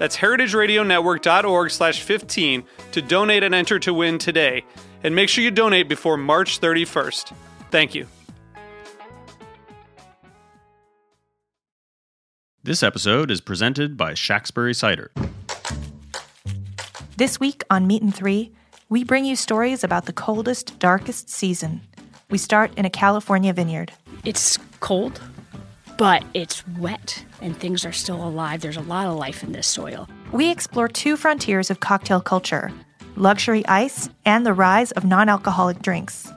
That's heritageradionetwork.org slash 15 to donate and enter to win today. And make sure you donate before March 31st. Thank you. This episode is presented by Shaxbury Cider. This week on Meat and Three, we bring you stories about the coldest, darkest season. We start in a California vineyard. It's cold, but it's wet and things are still alive. There's a lot of life in this soil. We explore two frontiers of cocktail culture luxury ice and the rise of non alcoholic drinks.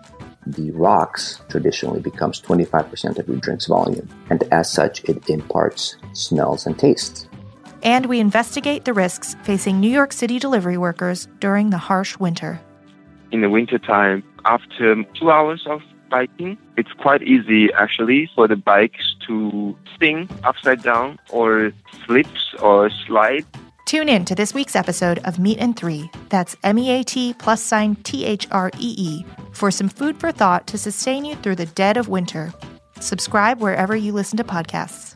The rocks traditionally becomes 25% of your drink's volume, and as such, it imparts smells and tastes. And we investigate the risks facing New York City delivery workers during the harsh winter. In the wintertime, after two hours of biking, it's quite easy actually for the bikes to spin upside down or slips or slide. Tune in to this week's episode of Meat and Three. That's M E A T plus sign T H R E E for some food for thought to sustain you through the dead of winter. Subscribe wherever you listen to podcasts.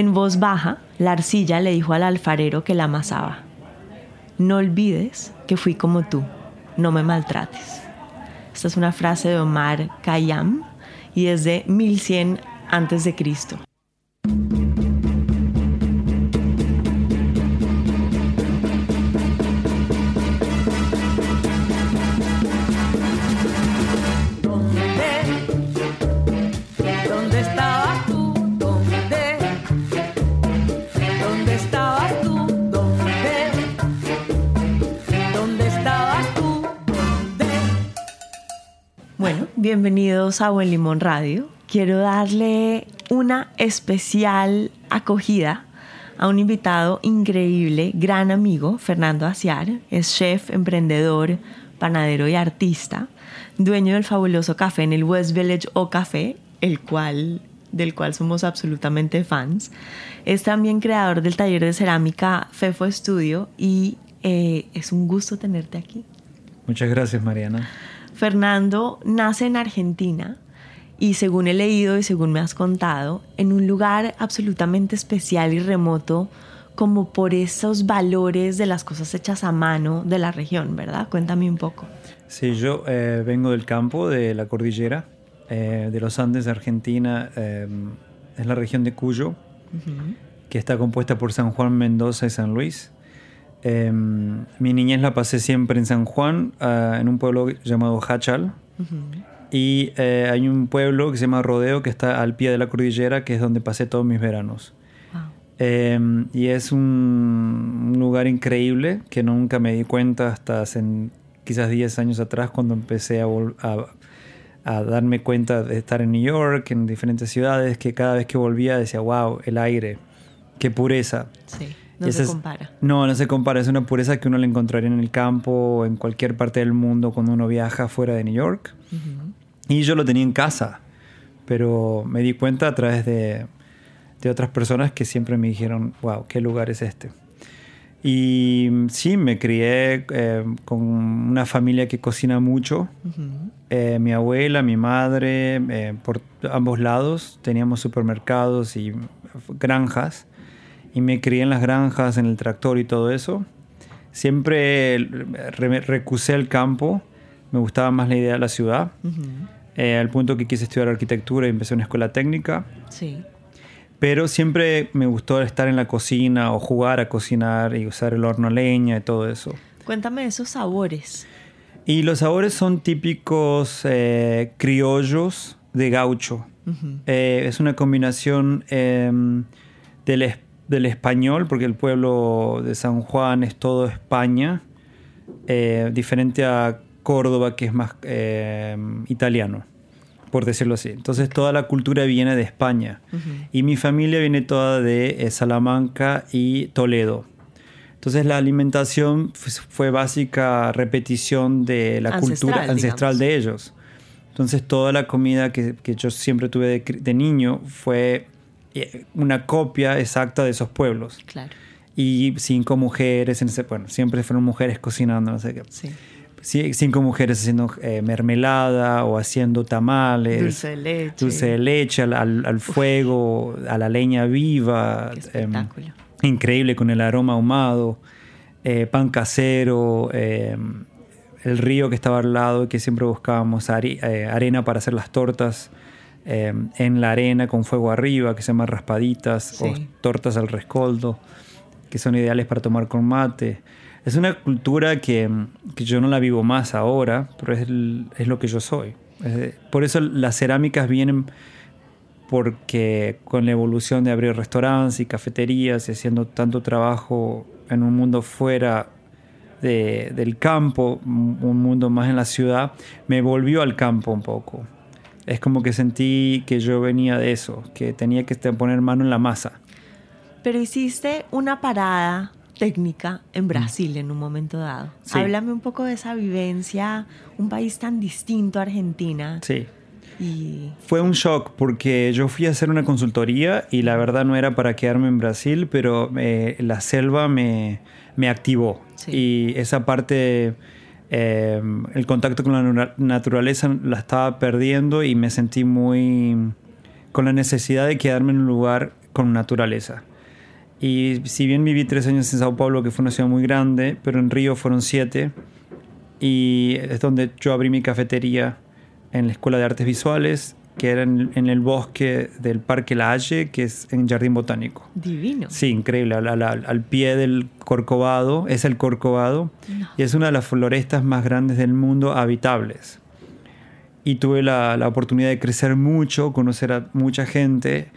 En voz baja, la arcilla le dijo al alfarero que la amasaba, no olvides que fui como tú, no me maltrates. Esta es una frase de Omar Khayyam y es de 1100 antes de Cristo. Bienvenidos a Buen Limón Radio. Quiero darle una especial acogida a un invitado increíble, gran amigo, Fernando Aciar. Es chef, emprendedor, panadero y artista, dueño del fabuloso café en el West Village O Café, el cual, del cual somos absolutamente fans. Es también creador del taller de cerámica Fefo Studio y eh, es un gusto tenerte aquí. Muchas gracias, Mariana. Fernando nace en Argentina y según he leído y según me has contado, en un lugar absolutamente especial y remoto como por esos valores de las cosas hechas a mano de la región, ¿verdad? Cuéntame un poco. Sí, yo eh, vengo del campo, de la cordillera, eh, de los Andes de Argentina. eh, es la región de Cuyo, que está compuesta por San Juan, Mendoza y San Luis. Eh, mi niñez la pasé siempre en San Juan, ah, en un pueblo llamado Hachal. Y eh, hay un pueblo que se llama Rodeo, que está al pie de la cordillera, que es donde pasé todos mis veranos. Eh, y es un, un lugar increíble que nunca me di cuenta hasta hace quizás 10 años atrás cuando empecé a, a, a darme cuenta de estar en New York, en diferentes ciudades, que cada vez que volvía decía, wow, el aire, qué pureza. Sí, no se es- compara. No, no se compara. Es una pureza que uno le encontraría en el campo en cualquier parte del mundo cuando uno viaja fuera de New York. Y yo lo tenía en casa, pero me di cuenta a través de, de otras personas que siempre me dijeron, wow, ¿qué lugar es este? Y sí, me crié eh, con una familia que cocina mucho. Eh, mi abuela, mi madre, eh, por ambos lados teníamos supermercados y granjas. Y me crié en las granjas, en el tractor y todo eso. Siempre re- recusé el campo, me gustaba más la idea de la ciudad, eh, al punto que quise estudiar arquitectura y empecé una escuela técnica. Sí. Pero siempre me gustó estar en la cocina o jugar a cocinar y usar el horno a leña y todo eso. Cuéntame esos sabores. Y los sabores son típicos eh, criollos de gaucho. Eh, es una combinación eh, del, del español, porque el pueblo de San Juan es todo España, eh, diferente a Córdoba, que es más eh, italiano, por decirlo así. Entonces toda la cultura viene de España. Y mi familia viene toda de eh, Salamanca y Toledo. Entonces la alimentación fue básica repetición de la Ancestral, cultura ancestral digamos. de ellos. Entonces toda la comida que, que yo siempre tuve de, niño fue una copia exacta de esos pueblos. Claro. Y cinco mujeres, en ese, bueno, siempre fueron mujeres cocinando, no sé qué. Sí. Cinco mujeres haciendo eh, mermelada o haciendo tamales. Dulce de leche. Dulce de leche al, al- al fuego, a la leña viva. Qué em, espectáculo. increíble con el aroma ahumado. eh, pan casero. em, el río que estaba al lado que siempre buscábamos are- eh, arena para hacer las tortas. Em, en la arena con fuego arriba, que se llaman raspaditas o tortas al rescoldo, que son ideales para tomar con mate. Es una cultura que, que yo no la vivo más ahora, pero es, el- es lo que yo soy. Por eso las cerámicas vienen porque con la evolución de abrir restaurantes y cafeterías y haciendo tanto trabajo en un mundo fuera de- del campo, un un mundo más en la ciudad, me volvió al campo un poco. Es como que sentí que yo venía de eso, que tenía que poner mano en la masa. Pero hiciste una parada técnica en Brasil en un momento dado. Mm. Sí. Háblame un poco de esa vivencia, un país tan distinto a Argentina. Sí. Y Fue un shock porque yo fui a hacer una consultoría y la verdad no era para quedarme en Brasil, pero eh, la selva me, me activó. Sí. Y esa parte, eh, el contacto con la naturaleza la estaba perdiendo y me sentí muy con la necesidad de quedarme en un lugar con naturaleza. Y si bien viví tres años en Sao Paulo, que fue una ciudad muy grande, pero en Río fueron siete, y es donde yo abrí mi cafetería en la Escuela de Artes Visuales, que era en, en el bosque del Parque La Haye, que es en Jardín Botánico. divino. Sí, increíble, al, al- al pie del Corcovado, es el Corcovado, y es una de las florestas más grandes del mundo habitables. Y tuve la, la oportunidad de crecer mucho, conocer a mucha gente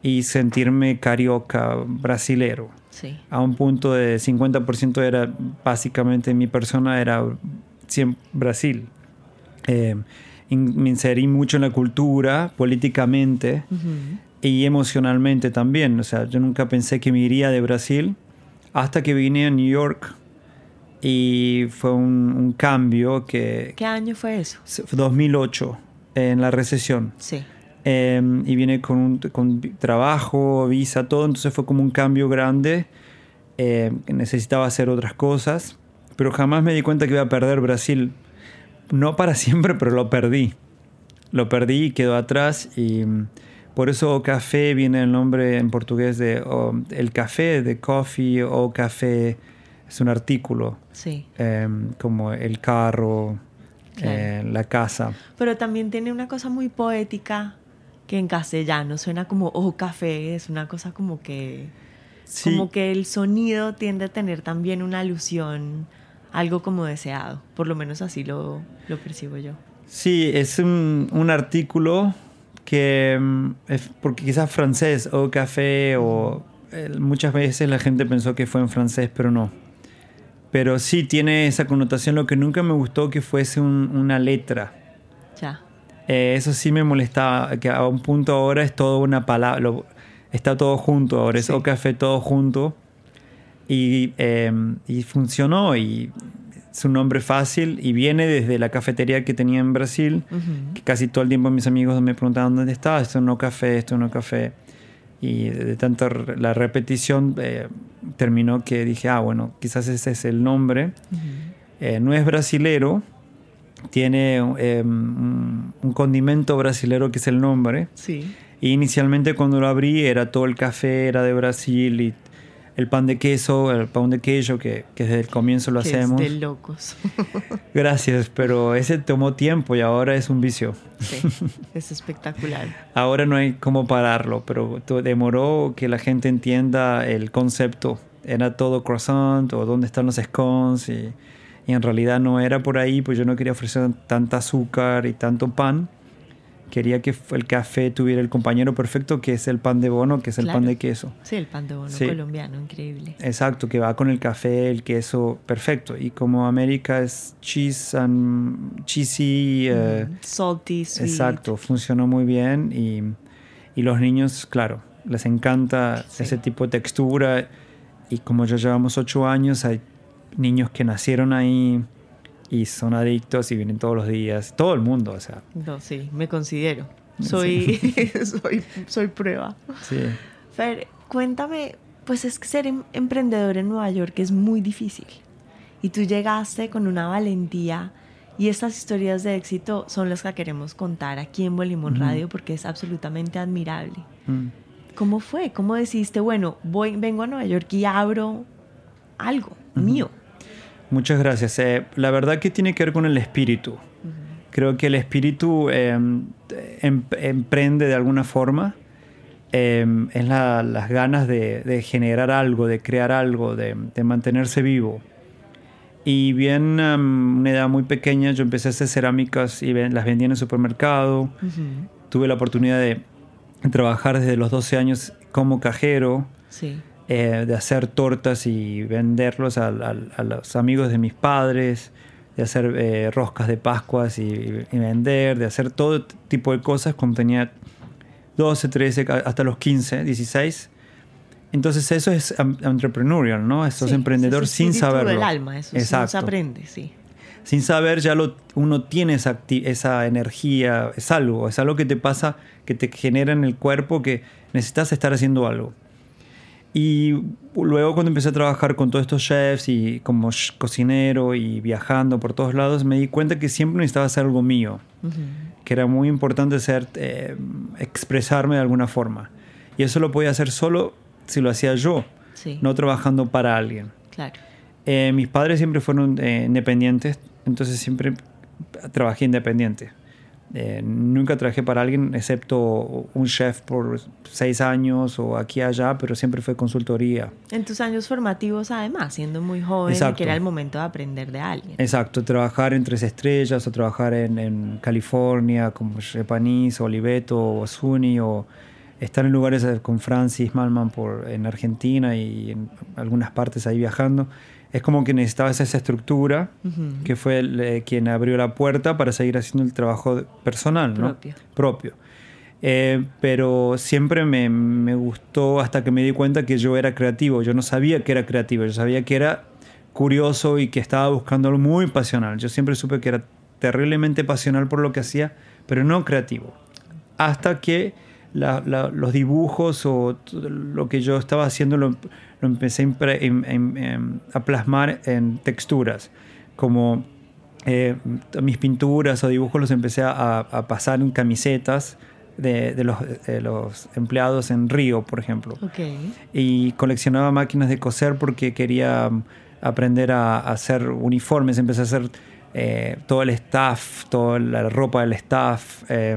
y sentirme carioca, brasilero Sí. a un punto de 50% era básicamente mi persona era 100 Brasil. Eh, me inserí mucho en la cultura, políticamente y emocionalmente también. O sea, yo nunca pensé que me iría de Brasil hasta que vine a New York y fue un, un cambio que... ¿Qué año fue eso? fue 2008, en la recesión. Sí. Eh, y vine con, un, con trabajo, visa, todo, entonces fue como un cambio grande. Eh, necesitaba hacer otras cosas, pero jamás me di cuenta que iba a perder Brasil. No para siempre, pero lo perdí. Lo perdí y quedó atrás y mm, por eso O Café viene el nombre en portugués de o, el café, de coffee o café, es un artículo, Sí. eh, como el carro, Claro. eh, la casa. Pero también tiene una cosa muy poética que en castellano suena como oh café, es una cosa como que Sí. como que el sonido tiende a tener también una alusión algo como deseado, por lo menos así lo, lo percibo yo. Sí, es un, un artículo que, mm, es porque quizás francés o café o eh, muchas veces la gente pensó que fue en francés, pero no. Pero sí tiene esa connotación, lo que nunca me gustó que fuese un- una letra. Ya. Eh, eso sí me molestaba, que a un punto ahora es todo una palabra, lo- está todo junto ahora, es Sí. o café todo junto. Y, eh, y funcionó y es un nombre fácil y viene desde la cafetería que tenía en Brasil, que casi todo el tiempo mis amigos me preguntaban dónde estaba, esto no café, esto no café. Y de tanta la repetición eh, terminó que dije, ah, bueno, quizás ese es el nombre. Eh, no es brasilero, tiene eh, un, un condimento brasilero que es el nombre. Sí. Y inicialmente cuando lo abrí era todo el café, era de Brasil y el pan de queso, el pan de queso, que, que desde el comienzo lo Que hacemos. Es de locos. Gracias, pero ese tomó tiempo y ahora es un vicio. sí, es espectacular. Ahora no hay cómo pararlo, pero demoró que la gente entienda el concepto. Era todo croissant o dónde están los scones y, y en realidad no era por ahí, pues yo no quería ofrecer tanta azúcar y tanto pan. Quería que el café tuviera el compañero perfecto, que es el pan de bono, que es el Claro. pan de queso. Sí, el pan de bono Sí. colombiano, increíble. Exacto, que va con el café, el queso, perfecto. Y como América es cheese and cheesy, eh, Mm, Salty, sweet. exacto, funcionó muy bien y, y los niños, claro, les encanta Sí. ese tipo de textura. Y como ya llevamos ocho años, hay niños que nacieron ahí y son adictos y vienen todos los días, todo el mundo, o sea, No, sí, me considero. Soy, soy, soy prueba. sí. Fer, cuéntame, pues es que ser em- emprendedor en Nueva York es muy difícil. Y tú llegaste con una valentía y estas historias de éxito son las que queremos contar aquí en Bolimón Ujú. Radio porque es absolutamente admirable. Mm. ¿Cómo fue? ¿Cómo decidiste, bueno, voy, vengo a Nueva York y abro algo mío? Muchas gracias. Eh, la verdad que tiene que ver con el espíritu. Creo que el espíritu eh, em- emprende de alguna forma. Eh, es la- las ganas de, de generar algo, de crear algo, de, de mantenerse vivo. Y bien, um, una edad muy pequeña, yo empecé a hacer cerámicas y ven- las vendía en el supermercado. Ujú. Tuve la oportunidad de trabajar desde los 12 años como cajero Sí. Eh, de hacer tortas y venderlos a, a- a los amigos de mis padres, de hacer eh, roscas de Pascuas y, y vender, de hacer todo tipo de cosas cuando tenía 12, 13, ca- hasta los 15, 16. Entonces eso es entrepreneurial, ¿no? Eso es emprendedor sin saberlo. del alma, eso no se Exacto. aprende, sí. Sin saber ya lo, uno tiene esa, esa energía, es algo, es algo que te pasa, que te genera en el cuerpo que necesitas estar haciendo algo. Y luego cuando empecé a trabajar con todos estos chefs y como cocinero y viajando por todos lados, me di cuenta que siempre necesitaba hacer algo mío, Ujú. que era muy importante ser, eh, expresarme de alguna forma. Y eso lo podía hacer solo si lo hacía yo, Sí, no trabajando para alguien. claro. Eh, mis padres siempre fueron eh, independientes, entonces siempre trabajé independiente. Eh, nunca trabajé para alguien excepto un chef por seis años o aquí y allá, pero siempre fue consultoría. En tus años formativos, además, siendo muy joven, Exacto. que era el momento de aprender de alguien. Exacto, trabajar en Tres Estrellas o trabajar en, en California como Chef Panis o Oliveto o Zuni o estar en lugares eh, con Francis Malman por, en Argentina y en algunas partes ahí viajando. Es como que necesitabas esa estructura Ujú. que fue el, eh, quien abrió la puerta para seguir haciendo el trabajo personal, ¿no? Propio. Propio. Eh, pero siempre me, me gustó hasta que me di cuenta que yo era creativo. Yo no sabía que era creativo, yo sabía que era curioso y que estaba buscando algo muy pasional. Yo siempre supe que era terriblemente pasional por lo que hacía, pero no creativo. Hasta que la- la- los dibujos o lo que yo estaba haciendo lo, lo empecé a, em- em- em, a plasmar en texturas, como eh, mis pinturas o dibujos los empecé a, a pasar en camisetas de, de los, de los empleados en Río, por ejemplo Ok. y coleccionaba máquinas de coser porque quería mm, aprender a, a hacer uniformes. Empecé a hacer eh, todo el staff, toda la ropa del staff, eh,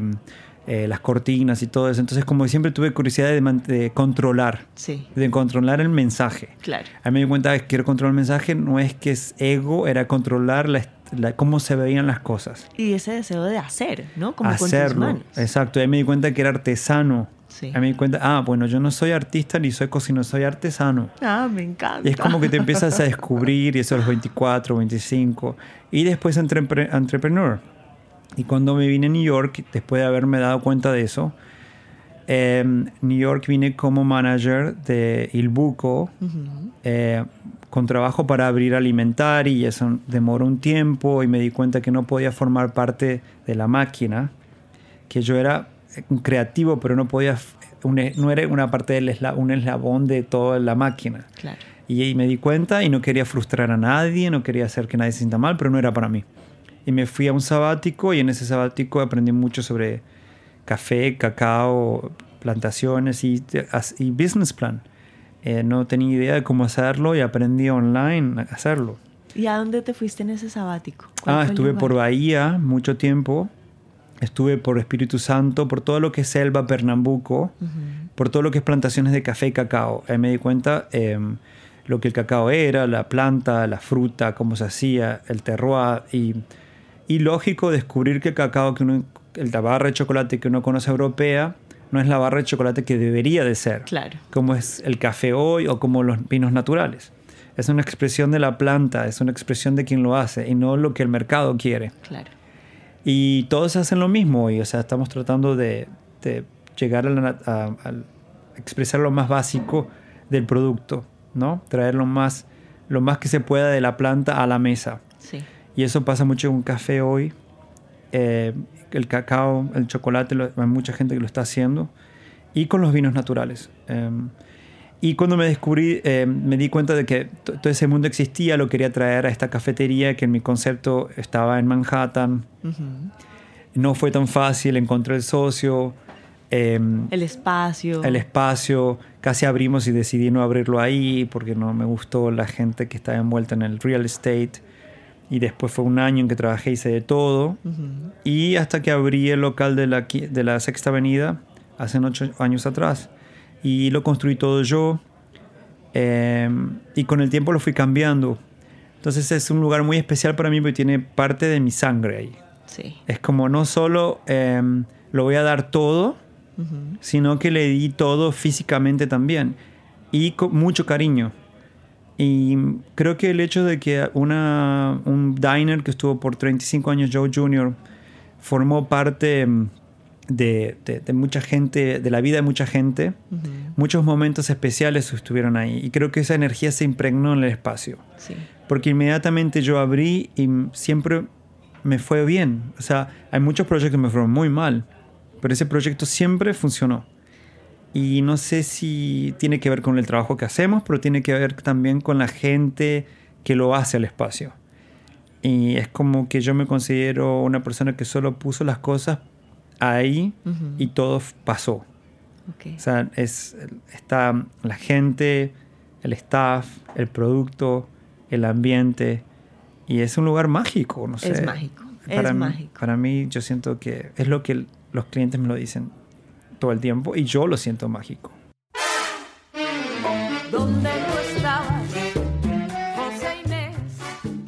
eh, las cortinas y todo eso. Entonces, como siempre tuve curiosidad de, controlar, Sí, de controlar el mensaje. claro. A mí me di cuenta que quiero controlar el mensaje, no es que es ego, era controlar la, la- cómo se veían las cosas. Y ese deseo de hacer, ¿no? Como con tus Hacerlo. manos. Exacto. Y ahí me di cuenta que era artesano. Sí. Ahí me di cuenta, ah, bueno, yo no soy artista ni soy cocinero, soy artesano. Ah, me encanta. Y es como que te empiezas a descubrir, y eso a los 24, 25. Y después entrepre- entrepreneur. Y cuando me vine a New York, después de haberme dado cuenta de eso, en New York vine como manager de Il Buco, Ujú. eh, con trabajo para abrir alimentar y eso demoró un tiempo y me di cuenta que no podía formar parte de la máquina, que yo era un creativo, pero no podía, un e- no era una parte del esla- un eslabón de toda la máquina. Claro. Y, y me di cuenta y no quería frustrar a nadie, no quería hacer que nadie se sienta mal, pero no era para mí. Y me fui a un sabático y en ese sabático aprendí mucho sobre café, cacao, plantaciones y, y business plan. Eh, no tenía idea de cómo hacerlo y aprendí online a hacerlo. ¿Y a dónde te fuiste en ese sabático? ¿Cuál Ah, estuve por? Bahía mucho tiempo. Estuve por Espíritu Santo, por todo lo que es selva, Pernambuco, por todo lo que es plantaciones de café y cacao. Ahí me di cuenta em, lo que el cacao era, la planta, la fruta, cómo se hacía, el terroir. Y, y lógico descubrir que el cacao, que uno, el- la barra de chocolate que uno conoce europea, no es la barra de chocolate que debería de ser. Claro. Como es el café hoy o como los vinos naturales. Es una expresión de la planta, es una expresión de quien lo hace y no lo que el mercado quiere. Claro. Y todos hacen lo mismo hoy, o sea, estamos tratando de, de llegar a, la expresar lo más básico del producto, ¿no? Traer lo más, lo más que se pueda de la planta a la mesa. Sí. Y eso pasa mucho con café hoy. Eh, el cacao, el chocolate, lo- hay mucha gente que lo está haciendo. Y con los vinos naturales. Eh, y cuando me descubrí, eh, me di cuenta de que to- todo ese mundo existía, lo quería traer a esta cafetería que en mi concepto estaba en Manhattan. No fue tan fácil, encontré el socio. eh, El espacio. el espacio, casi abrimos y decidí no abrirlo ahí porque no me gustó la gente que estaba envuelta en el real estate. Y después fue un año en que trabajé y hice de todo. Y hasta que abrí el local de la, de la Sexta Avenida, hace ocho años atrás. Y lo construí todo yo. eh, y con el tiempo lo fui cambiando. Entonces es un lugar muy especial para mí porque tiene parte de mi sangre ahí. Sí. Es como no solo eh, lo voy a dar todo, sino que le di todo físicamente también y con mucho cariño. Y creo que el hecho de que una, un diner que estuvo por 35 años, Joe Jr., formó parte mm, de, de- de mucha gente, de la vida de mucha gente, Ujú. muchos momentos especiales estuvieron ahí. Y creo que esa energía se impregnó en el espacio. Sí. Porque inmediatamente yo abrí y siempre me fue bien. O sea, hay muchos proyectos que me fueron muy mal, pero ese proyecto siempre funcionó. Y no sé si tiene que ver con el trabajo que hacemos, pero tiene que ver también con la gente que lo hace al espacio. Y es como que yo me considero una persona que solo puso las cosas ahí Ujú. y todo pasó. Ok. O sea, es, está la gente, el staff, el producto, el ambiente. Y es un lugar mágico, no sé. Es mágico. Para es mí, mágico. Para mí, yo siento que es lo que los clientes me lo dicen todo el tiempo y yo lo siento mágico. ¿Dónde tú estabas, José Inés?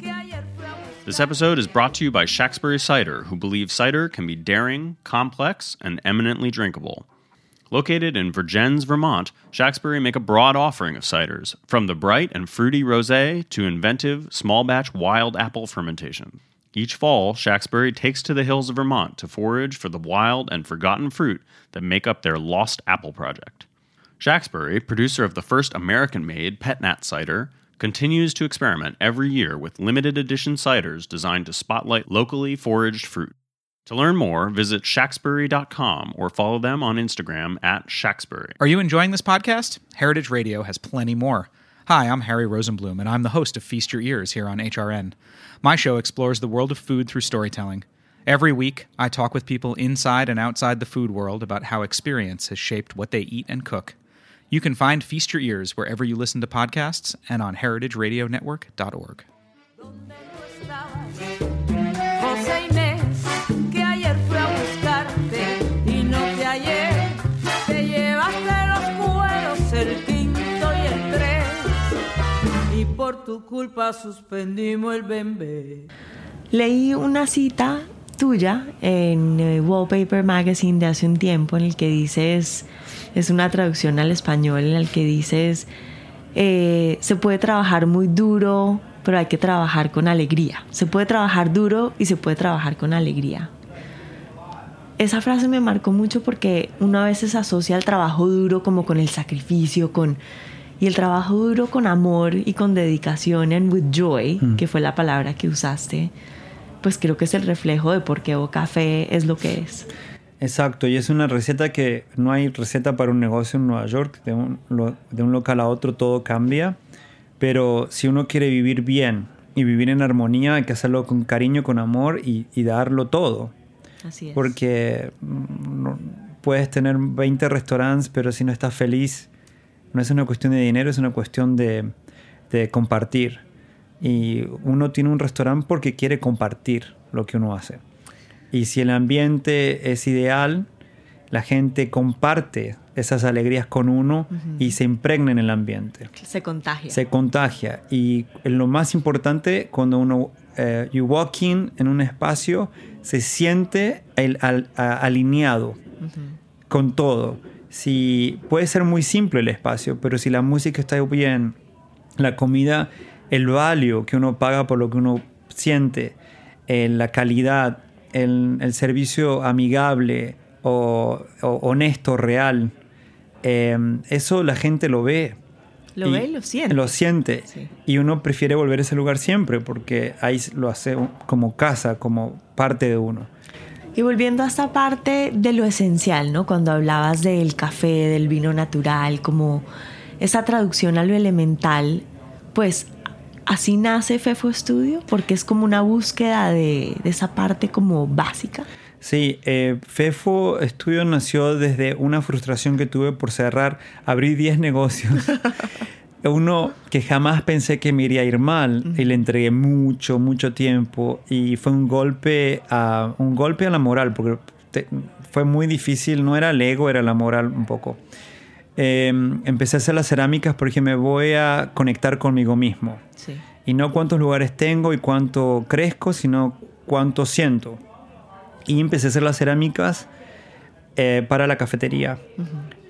Que ayer fue a buscar- This episode is brought to you by Shaxbury Cider, who believe cider can be daring, complex, and eminently drinkable. Located in Vergennes, Vermont, Shaxbury make a broad offering of ciders, from the bright and fruity rosé to inventive, small batch wild apple fermentation. Each fall, Shaxbury takes to the hills of Vermont to forage for the wild and forgotten fruit that make up their Lost Apple Project. Shaxbury, producer of the first American made Petnat cider, continues to experiment every year with limited edition ciders designed to spotlight locally foraged fruit. To learn more, visit shaxbury.com or follow them on Instagram at Shaxbury. Are you enjoying this podcast? Heritage Radio has plenty more. Hi, I'm Harry Rosenblum, and I'm the host of Feast Your Ears here on HRN. My show explores the world of food through storytelling. Every week, I talk with people inside and outside the food world about how experience has shaped what they eat and cook. You can find Feast Your Ears wherever you listen to podcasts and on heritageradionetwork.org. por tu culpa suspendimos el bembé. Leí una cita tuya en eh, Wallpaper Magazine de hace un tiempo en el que dices, es una traducción al español en el que dices, eh, se puede trabajar muy duro, pero hay que trabajar con alegría. Se puede trabajar duro y se puede trabajar con alegría. Esa frase me marcó mucho porque uno a veces asocia el trabajo duro como con el sacrificio, con y el trabajo duro con amor y con dedicación en with joy, que fue la palabra que usaste, pues creo que es el reflejo de por qué Café es lo que es. Exacto, y es una receta que no hay receta para un negocio en Nueva York. De un, lo- de un local a otro todo cambia. Pero si uno quiere vivir bien y vivir en armonía, hay que hacerlo con cariño, con amor y, y darlo todo. Así es. Porque mm, no- puedes tener 20 restaurantes, pero si no estás feliz, No es una cuestión de dinero, es una cuestión de, de compartir. Y uno tiene un restaurante porque quiere compartir lo que uno hace. Y si el ambiente es ideal, la gente comparte esas alegrías con uno y se impregna en el ambiente. Se contagia. Se contagia. Y lo más importante, cuando uno, eh, you walk in en un espacio, se siente el- al- a- alineado con todo. Si, puede ser muy simple el espacio, pero si la música está bien, la comida, el value que uno paga por lo que uno siente, eh, la calidad, el, el servicio amigable o, o honesto, real, eh, eso la gente lo ve. Lo ve y lo siente. Lo siente. Sí. Y uno prefiere volver a ese lugar siempre porque ahí lo hace como casa, como parte de uno. Y volviendo a esta parte de lo esencial, ¿no? Cuando hablabas del café, del vino natural, como esa traducción a lo elemental, pues así nace Fefo Studio, porque es como una búsqueda de, de esa parte como básica. Sí, eh, FEFO Studio nació desde una frustración que tuve por cerrar, abrí 10 negocios. Uno que jamás pensé que me iría a ir mal y le entregué mucho, mucho tiempo y fue un golpe a, un golpe a la moral porque te- fue muy difícil, no era el ego, era la moral un poco. Eh, empecé a hacer las cerámicas porque me voy a conectar conmigo mismo Sí. y no cuántos lugares tengo y cuánto crezco, sino cuánto siento. Y empecé a hacer las cerámicas eh, para la cafetería.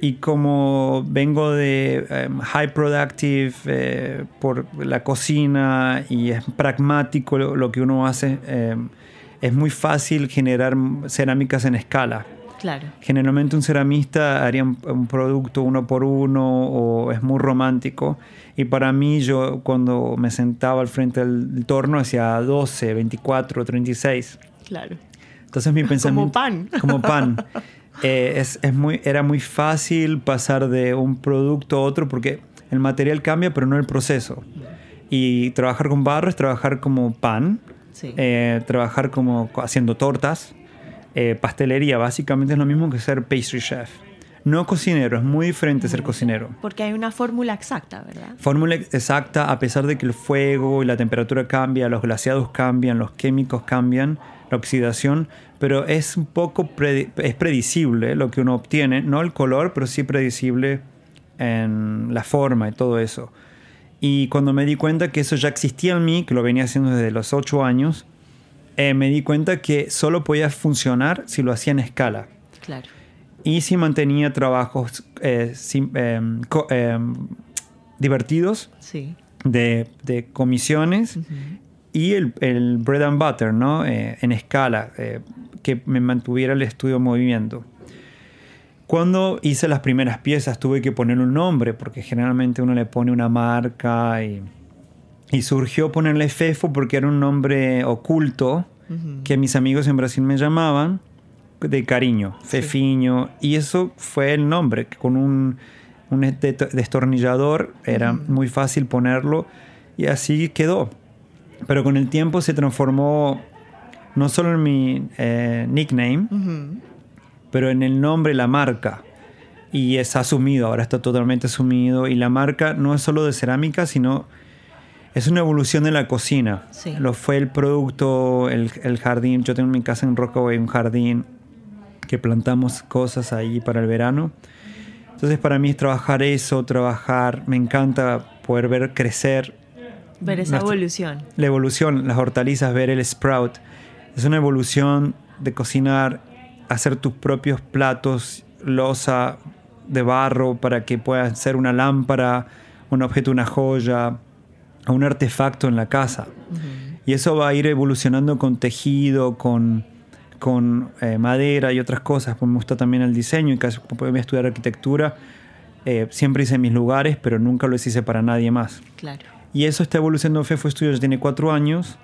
Y como vengo de em, high productive eh, por la cocina y es pragmático lo, lo que uno hace, em, es muy fácil generar cerámicas en escala. Claro. Generalmente un ceramista haría un, un producto uno por uno o es muy romántico. Y para mí yo cuando me sentaba al frente del torno hacía 12, 24, 36. Claro. Entonces mi pensamiento... pan. Como pan. Eh, es, es muy, era muy fácil pasar de un producto a otro porque el material cambia pero no el proceso. Y trabajar con barro es trabajar como pan, Sí. eh, trabajar como co- haciendo tortas, eh, pastelería, básicamente es lo mismo que ser pastry chef. No cocinero, es muy diferente ser cocinero. Porque hay una fórmula exacta, ¿verdad? Fórmula exacta, a pesar de que el fuego y la temperatura cambia, los glaciados cambian, los químicos cambian, la oxidación, pero es un poco predi- es predecible lo que uno obtiene, no el color, pero sí predecible en la forma y todo eso. Y cuando me di cuenta que eso ya existía en mí, que lo venía haciendo desde los 8 años, eh, me di cuenta que solo podía funcionar si lo hacía en escala Claro. y si mantenía trabajos eh, co- em, divertidos Sí. de, de comisiones y el, el bread and butter, ¿no? Eh, en escala, eh, que me mantuviera el estudio en movimiento. Cuando hice las primeras piezas tuve que poner un nombre, porque generalmente uno le pone una marca y, y surgió ponerle Fefo porque era un nombre oculto que mis amigos en Brasil me llamaban de cariño, Fefiño, y eso fue el nombre, que con un, destornillador era muy fácil ponerlo y así quedó. Pero con el tiempo se transformó no solo en mi eh, nickname, pero en el nombre, la marca. Y es asumido, ahora está totalmente asumido. Y la marca no es solo de cerámica, sino es una evolución de la cocina. Sí. Lo fue el producto, el, el jardín. Yo tengo en mi casa en Rockaway un jardín que plantamos cosas ahí para el verano. Entonces para mí es trabajar eso, trabajar, me encanta poder ver crecer Ver esa Nuestra- evolución. la evolución, las hortalizas, ver el sprout. Es una evolución de cocinar, hacer tus propios platos, losa de barro para que puedan ser una lámpara, un objeto, una joya, un artefacto en la casa. Y eso va a ir evolucionando con tejido, con, con eh, madera y otras cosas. Pues me gusta también el diseño y casi voy a estudiar arquitectura. Eh, siempre hice mis lugares, pero nunca los hice para nadie más. Claro. Y eso está evolucionando. Fefo Studios ya tiene cuatro años.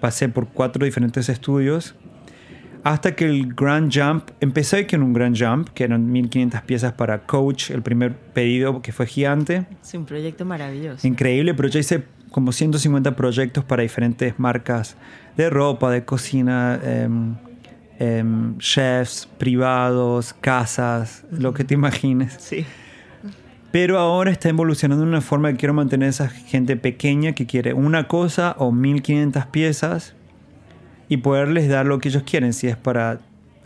Pasé por cuatro diferentes estudios. Hasta que el Grand Jump, empecé con un Grand Jump, que eran 1500 piezas para Coach, el primer pedido que fue gigante. Es un proyecto maravilloso. Increíble, pero ya hice como 150 proyectos para diferentes marcas de ropa, de cocina, em, em, chefs privados, casas, lo que te imagines. Sí. Pero ahora está evolucionando de una forma que quiero mantener a esa gente pequeña que quiere una cosa o 1500 piezas y poderles dar lo que ellos quieren, si es para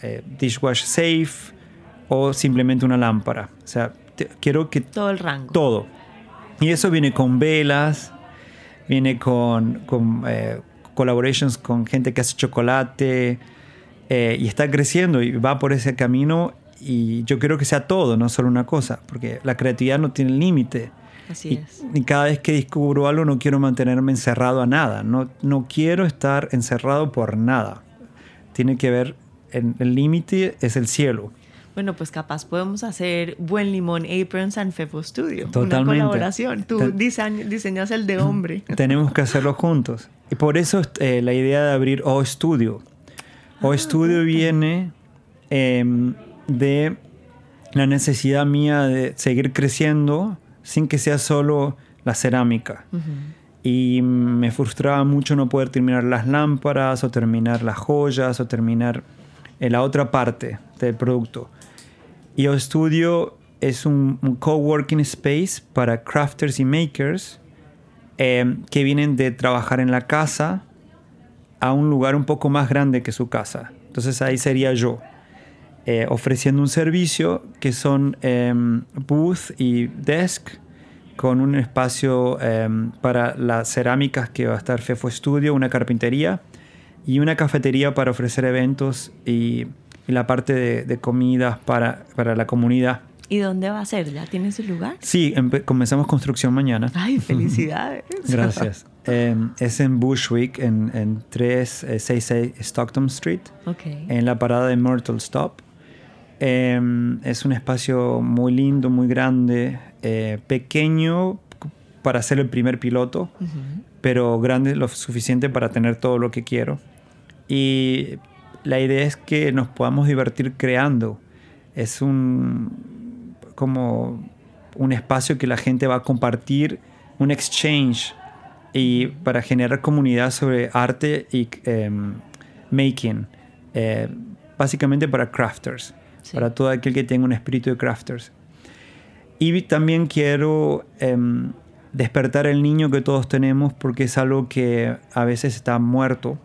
eh, dishwash safe o simplemente una lámpara. O sea, te- quiero que Todo el rango. todo. Y eso viene con velas, viene con, con, eh, collaborations con gente que hace chocolate eh, y está creciendo y va por ese camino y yo quiero que sea todo, no solo una cosa, porque la creatividad no tiene límite. Así Y, es. y cada vez que descubro algo no quiero mantenerme encerrado a nada, no, no quiero estar encerrado por nada. Tiene que ver, en- el límite es el cielo. Bueno, pues capaz podemos hacer Buen Limón Aprons and Fefo Studio. Totalmente. Una colaboración. Tú Ten- diseñ- diseñas el de hombre. Tenemos que hacerlo juntos. Y por eso eh, la idea de abrir O Studio. O Studio viene em, de la necesidad mía de seguir creciendo sin que sea solo la cerámica. Y me frustraba mucho no poder terminar las lámparas o terminar las joyas o terminar en la otra parte del producto. Y O Studio es un, un coworking space para crafters y makers eh, que vienen de trabajar en la casa a un lugar un poco más grande que su casa. Entonces ahí sería yo, eh, ofreciendo un servicio que son em, booth y desk con un espacio em, para las cerámicas que va a estar Fefo Studio, una carpintería y una cafetería para ofrecer eventos y, y la parte de, de comidas para, para la comunidad. ¿Y dónde va a ser? ¿Ya tienes el lugar? Sí, comenzamos construcción mañana. Ay, felicidades. Gracias. Eh, es en Bushwick, en, en 366 Stockton Street, ok. en la parada de Myrtle Stop. Eh, es un espacio muy lindo, muy grande, eh, pequeño para ser el primer piloto, pero grande lo suficiente para tener todo lo que quiero. Y la idea es que nos podamos divertir creando. Es un como un espacio que la gente va a compartir, un exchange y para generar comunidad sobre arte y em, making, eh, básicamente para crafters, Sí. para todo aquel que tenga un espíritu de crafters. Y también quiero em, despertar el niño que todos tenemos porque es algo que a veces está muerto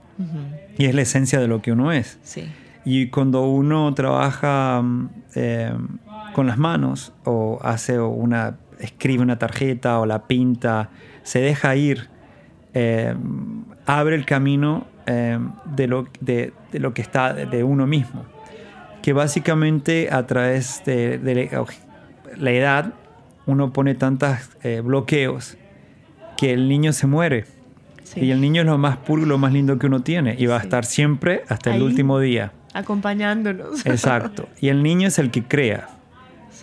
y es la esencia de lo que uno es. Sí. Y cuando uno trabaja eh, con las manos o hace una, escribe una tarjeta o la pinta, se deja ir, eh, abre el camino eh, de, lo, de, de lo que está de uno mismo. Que básicamente a través de, de la edad uno pone tantos bloqueos que el niño se muere. Sí. Y el niño es lo más puro y lo más lindo que uno tiene. Y va a estar siempre hasta el último día. Acompañándonos. Exacto. Y el niño es el que crea.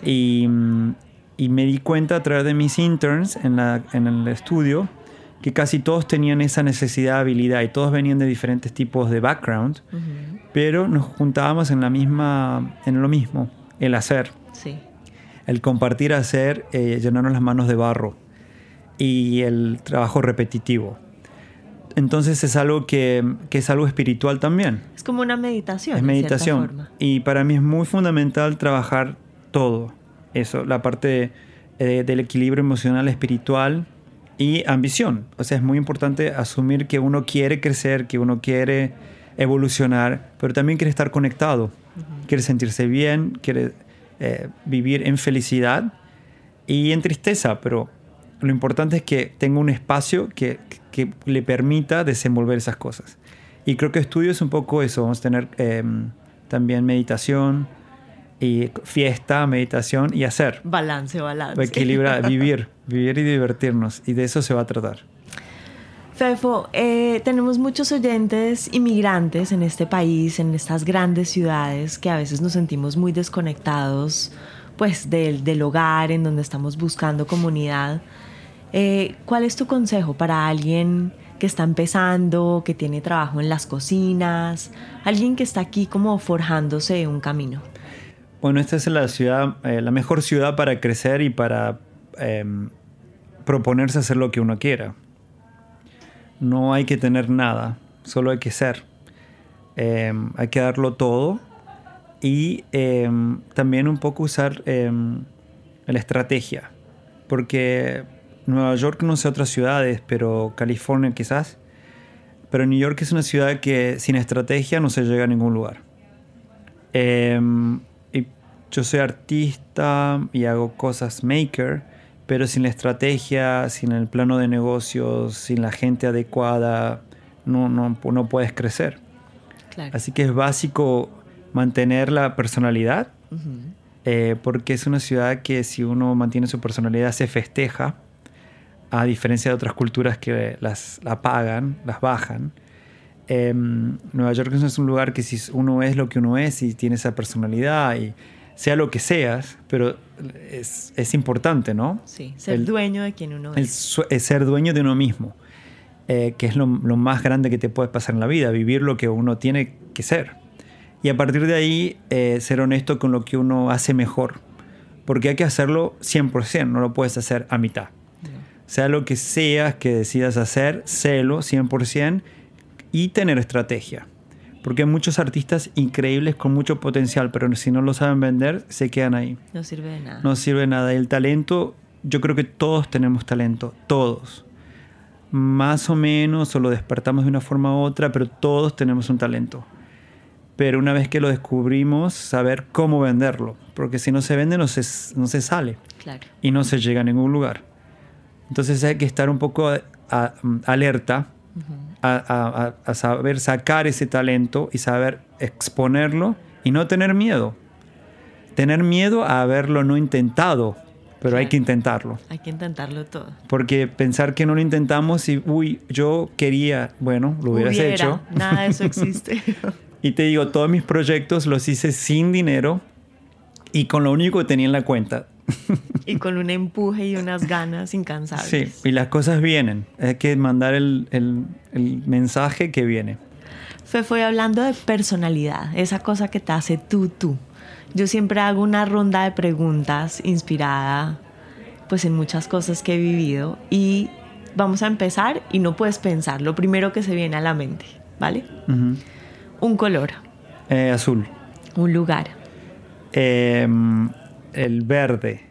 Y, mm, y me di cuenta a través de mis interns en, la- en el estudio que casi todos tenían esa necesidad, habilidad y todos venían de diferentes tipos de background, Ujú. Pero nos juntábamos en la misma, en lo mismo, el hacer, Sí. el compartir hacer, eh, llenarnos las manos de barro y el trabajo repetitivo. Entonces es algo que, que es algo espiritual también. Es como una meditación. Es meditación. forma. Y para mí es muy fundamental trabajar todo. Eso, la parte eh, del equilibrio emocional, espiritual y ambición. O sea, es muy importante asumir que uno quiere crecer, que uno quiere evolucionar, pero también quiere estar conectado. Quiere sentirse bien, quiere eh, vivir en felicidad y en tristeza, pero lo importante es que tenga un espacio que, que le permita desenvolver esas cosas. Y creo que estudio es un poco eso. Vamos a tener eh, también meditación y fiesta, meditación y hacer. Balance, balance. Equilibrar, vivir, vivir y divertirnos. Y de eso se va a tratar. Fefo, eh, tenemos muchos oyentes inmigrantes en este país, en estas grandes ciudades, que a veces nos sentimos muy desconectados pues del, hogar en donde estamos buscando comunidad. Eh, ¿Cuál es tu consejo para alguien que está empezando, que tiene trabajo en las cocinas, alguien que está aquí como forjándose un camino? Bueno, esta es la ciudad, eh, la mejor ciudad para crecer y para eh, proponerse hacer lo que uno quiera. No hay que tener nada, solo hay que ser. Eh, hay que darlo todo y eh, también un poco usar eh, la estrategia. porque Nueva York no sé otras ciudades, pero California quizás. Pero New York es una ciudad que sin estrategia no se llega a ningún lugar. Em, yo soy artista y hago cosas maker, pero sin la estrategia, sin el plano de negocios, sin la gente adecuada, no, no, no puedes crecer. Claro. Así que es básico mantener la personalidad, eh, porque es una ciudad que si uno mantiene su personalidad se festeja, a diferencia de otras culturas que las apagan, las bajan. Em, Nueva York es un lugar que si uno es lo que uno es y tiene esa personalidad y sea lo que seas, pero es, es importante, ¿no? Sí, ser El- dueño de quien uno el es. su- es ser dueño de uno mismo, eh, que es lo, lo más grande que te puede pasar en la vida, vivir lo que uno tiene que ser. Y a partir de ahí, eh, ser honesto con lo que uno hace mejor, porque hay que hacerlo 100%, no lo puedes hacer a mitad. Sea lo que seas que decidas hacer, sélo 100% y tener estrategia. Porque hay muchos artistas increíbles con mucho potencial, pero si no lo saben vender, se quedan ahí No sirve de nada. no sirve de nada. Y el talento, yo creo que todos tenemos talento, todos. Más o menos, o lo despertamos de una forma u otra, pero todos tenemos un talento. Pero una vez que lo descubrimos, saber cómo venderlo. Porque si no se vende, no se, no se sale Claro. y no se llega a ningún lugar. Entonces hay que estar un poco a- a- alerta a, a- a- a saber sacar ese talento y saber exponerlo y no tener miedo. Tener miedo a haberlo no intentado, pero hay que intentarlo. Hay que intentarlo todo. Porque pensar que no lo intentamos y, uy, yo quería, bueno, lo hubieras Hubiera, hecho. Nada de eso existe. Y te digo, todos mis proyectos los hice sin dinero y con lo único que tenía en la cuenta. y con un empuje y unas ganas incansables. Sí, y las cosas vienen. Hay que mandar el, el- el mensaje que viene. Fe fue hablando de personalidad, esa cosa que te hace tú, tú. Yo siempre hago una ronda de preguntas inspirada pues en muchas cosas que he vivido y vamos a empezar y no puedes pensar lo primero que se viene a la mente, ¿vale? Ujú. Un color, Eh, azul. un lugar, Em, el verde,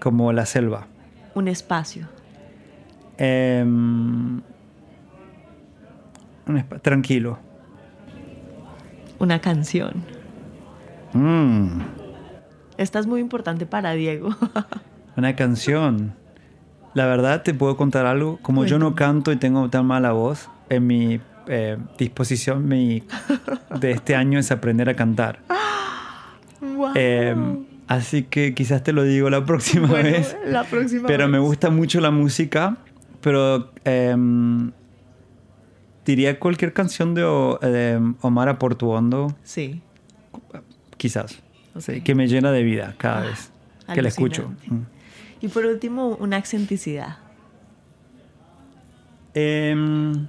como la selva. un espacio, Em, un espa- tranquilo. una canción. Mm, Esta es muy importante para Diego. una canción. La verdad, te puedo contar algo. Como yo no canto y tengo tan mala voz, en mi eh, disposición mi- de este año es aprender a cantar. Wow. Así que quizás te lo digo la próxima Bueno, vez. la próxima Pero me gusta mucho la música, pero em, diría cualquier canción de, Omar Aportuondo, Sí. quizás, sí, Ok. que me llena de vida cada vez que la escucho. Mm. Y por último, una accenticidad. Em,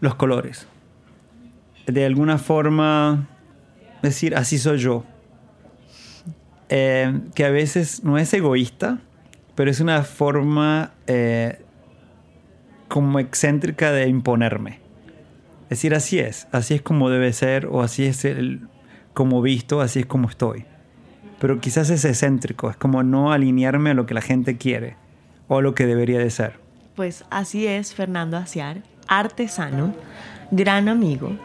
los colores. De alguna forma, decir, así soy yo. Em, que a veces no es egoísta, pero es una forma eh, como excéntrica de imponerme. Decir, así es, así es como debe ser, o así es el, como visto, así es como estoy. Pero quizás es excéntrico, es como no alinearme a lo que la gente quiere o a lo que debería de ser. Pues así es Fernando Aciar, artesano, gran amigo,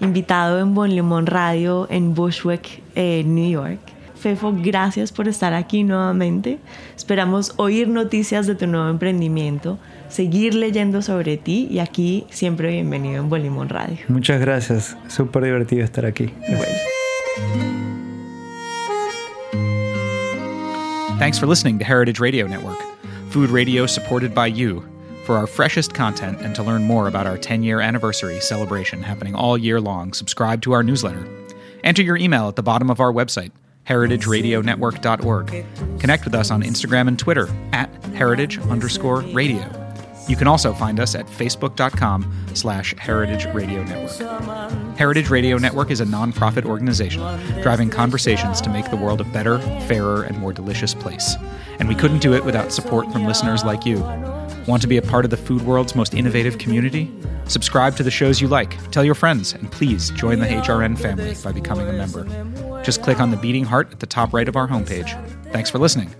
invitado en Bon Limón Radio en Bushwick, eh, New York. Fefo, gracias por estar aquí nuevamente. Esperamos oír noticias de tu nuevo emprendimiento, seguir leyendo sobre ti y aquí siempre bienvenido en Bon Limón Radio. Muchas gracias, súper divertido estar aquí. Thanks for listening to Heritage Radio Network, food radio supported by you. For our freshest content and to learn more about our 10 year anniversary celebration happening all year long, subscribe to our newsletter. Enter your email at the bottom of our website, heritageradionetwork.org. Connect with us on Instagram and Twitter at heritage underscore radio. You can also find us at facebook.com slash heritage radio network. Heritage Radio Network is a nonprofit organization driving conversations to make the world a better, fairer, and more delicious place. And we couldn't do it without support from listeners like you. Want to be a part of the food world's most innovative community? Subscribe to the shows you like, tell your friends, and please join the HRN family by becoming a member. Just click on the beating heart at the top right of our homepage. Thanks for listening.